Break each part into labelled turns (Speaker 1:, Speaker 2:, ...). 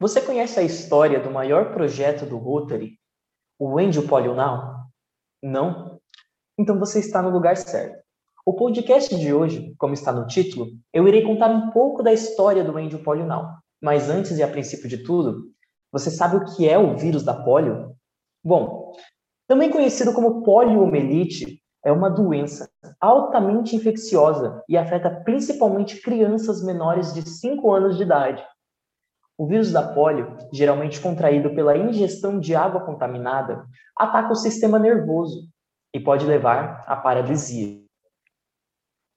Speaker 1: Você conhece a história do maior projeto do Rotary, o End Polio Now? Não? Então você está no lugar certo. O podcast de hoje, como está no título, eu irei contar um pouco da história do End Polio Now. Mas antes e a princípio de tudo, você sabe o que é o vírus da polio? Bom, também conhecido como poliomielite, é uma doença altamente infecciosa e afeta principalmente crianças menores de 5 anos de idade. O vírus da polio, geralmente contraído pela ingestão de água contaminada, ataca o sistema nervoso e pode levar à paralisia.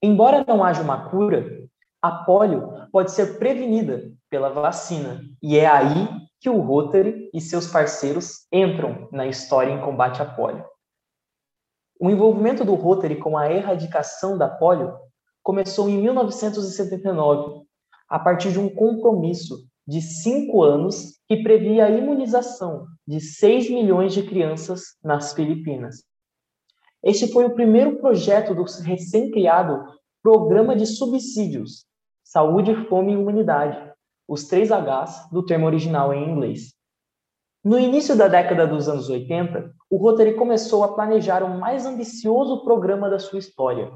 Speaker 1: Embora não haja uma cura, a polio pode ser prevenida pela vacina, e é aí que o Rotary e seus parceiros entram na história em combate à polio. O envolvimento do Rotary com a erradicação da polio começou em 1979, a partir de um compromisso de cinco anos que previa a imunização de 6 milhões de crianças nas Filipinas. Este foi o primeiro projeto do recém-criado Programa de Subsídios Saúde, Fome e Humanidade, os três Hs do termo original em inglês. No início da década dos anos 80, o Rotary começou a planejar o mais ambicioso programa da sua história: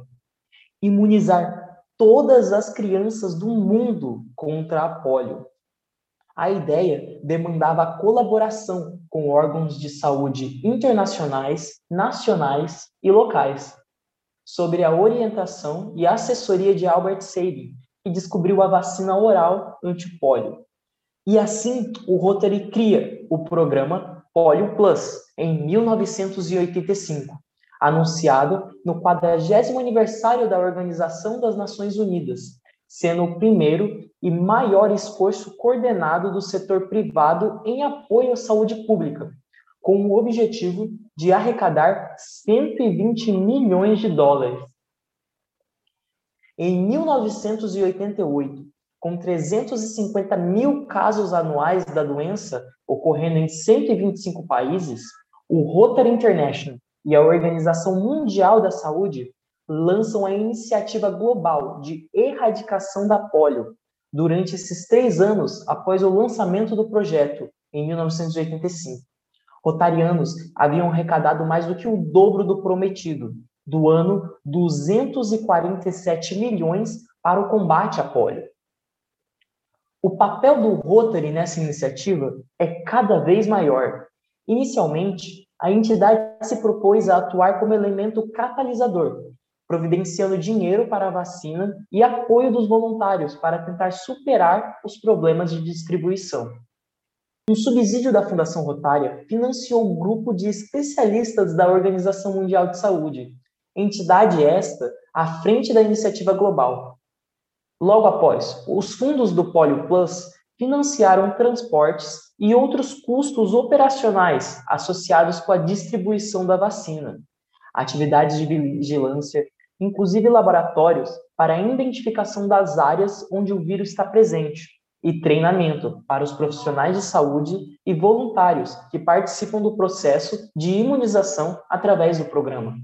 Speaker 1: imunizar todas as crianças do mundo contra a polio. A ideia demandava a colaboração com órgãos de saúde internacionais, nacionais e locais, sobre a orientação e assessoria de Albert Sabin, que descobriu a vacina oral antipólio. E assim, o Rotary cria o programa Polio Plus em 1985, anunciado no 40 aniversário da Organização das Nações Unidas, sendo o primeiro e maior esforço coordenado do setor privado em apoio à saúde pública, com o objetivo de arrecadar 120 milhões de dólares. Em 1988, com 350 mil casos anuais da doença ocorrendo em 125 países, o Rotary International e a Organização Mundial da Saúde lançam a iniciativa global de erradicação da polio durante esses três anos após o lançamento do projeto, em 1985. Rotarianos haviam arrecadado mais do que o dobro do prometido, do ano 247 milhões para o combate à polio. O papel do Rotary nessa iniciativa é cada vez maior. Inicialmente, a entidade se propôs a atuar como elemento catalisador, providenciando dinheiro para a vacina e apoio dos voluntários para tentar superar os problemas de distribuição. Um subsídio da Fundação Rotária financiou um grupo de especialistas da Organização Mundial de Saúde, entidade esta à frente da iniciativa global. Logo após, os fundos do Polio Plus financiaram transportes e outros custos operacionais associados com a distribuição da vacina, atividades de vigilância, inclusive laboratórios para a identificação das áreas onde o vírus está presente e treinamento para os profissionais de saúde e voluntários que participam do processo de imunização através do programa.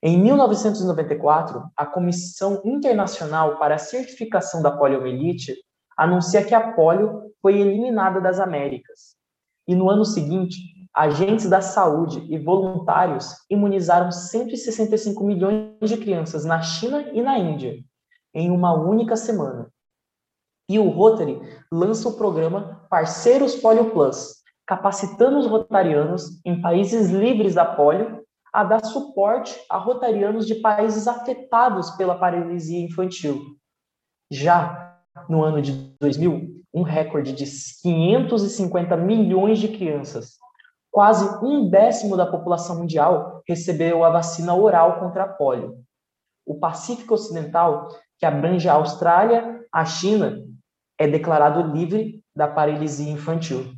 Speaker 1: Em 1994, a Comissão Internacional para a Certificação da Poliomielite anuncia que a polio foi eliminada das Américas. E no ano seguinte, agentes da saúde e voluntários imunizaram 165 milhões de crianças na China e na Índia em uma única semana. E o Rotary lança o programa Parceiros Polio Plus, capacitando os rotarianos em países livres da polio a dar suporte a rotarianos de países afetados pela paralisia infantil. Já no ano de 2000, um recorde de 550 milhões de crianças quase um décimo da população mundial recebeu a vacina oral contra a polio. O Pacífico Ocidental, que abrange a Austrália, a China, é declarado livre da paralisia infantil.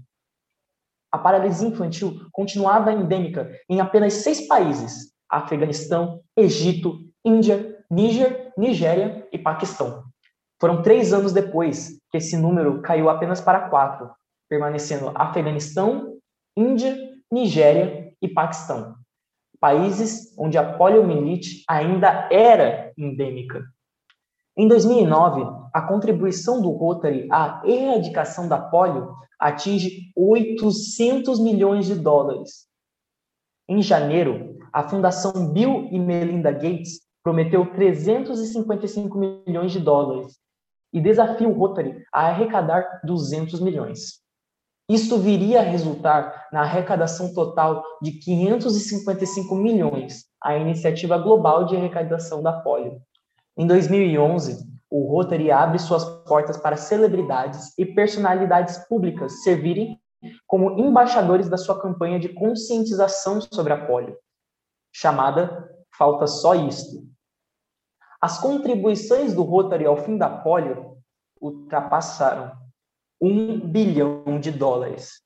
Speaker 1: A paralisia infantil continuava endêmica em apenas seis países: Afeganistão, Egito, Índia, Níger, Nigéria e Paquistão. Foram três anos depois que esse número caiu apenas para quatro, permanecendo Afeganistão, Índia, Nigéria e Paquistão, países onde a poliomielite ainda era endêmica. Em 2009, a contribuição do Rotary à erradicação da polio atinge 800 milhões de dólares. Em janeiro, a Fundação Bill e Melinda Gates prometeu 355 milhões de dólares e desafia o Rotary a arrecadar 200 milhões. Isto viria a resultar na arrecadação total de 555 milhões, a iniciativa global de arrecadação da polio. Em 2011, o Rotary abre suas portas para celebridades e personalidades públicas servirem como embaixadores da sua campanha de conscientização sobre a polio, chamada Falta Só Isto. As contribuições do Rotary ao fim da polio ultrapassaram um bilhão de dólares.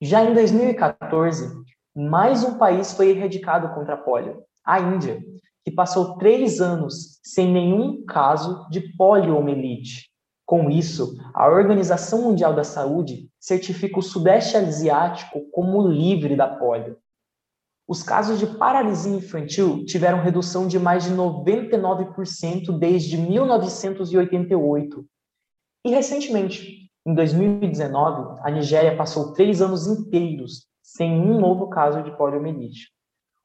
Speaker 1: Já em 2014, mais um país foi erradicado contra a polio, a Índia, que passou três anos sem nenhum caso de poliomielite. Com isso, a Organização Mundial da Saúde certifica o Sudeste Asiático como livre da polio. Os casos de paralisia infantil tiveram redução de mais de 99% desde 1988 e recentemente, em 2019, a Nigéria passou três anos inteiros sem um novo caso de poliomielite,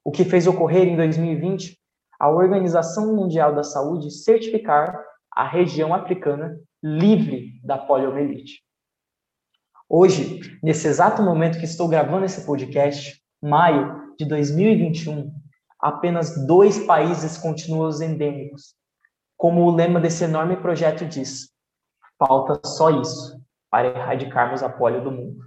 Speaker 1: o que fez ocorrer em 2020 a Organização Mundial da Saúde certificar a região africana livre da poliomielite. Hoje, nesse exato momento que estou gravando esse podcast, maio de 2021, apenas dois países continuam endêmicos. Como o lema desse enorme projeto diz, Falta só isso para erradicarmos a polio do mundo.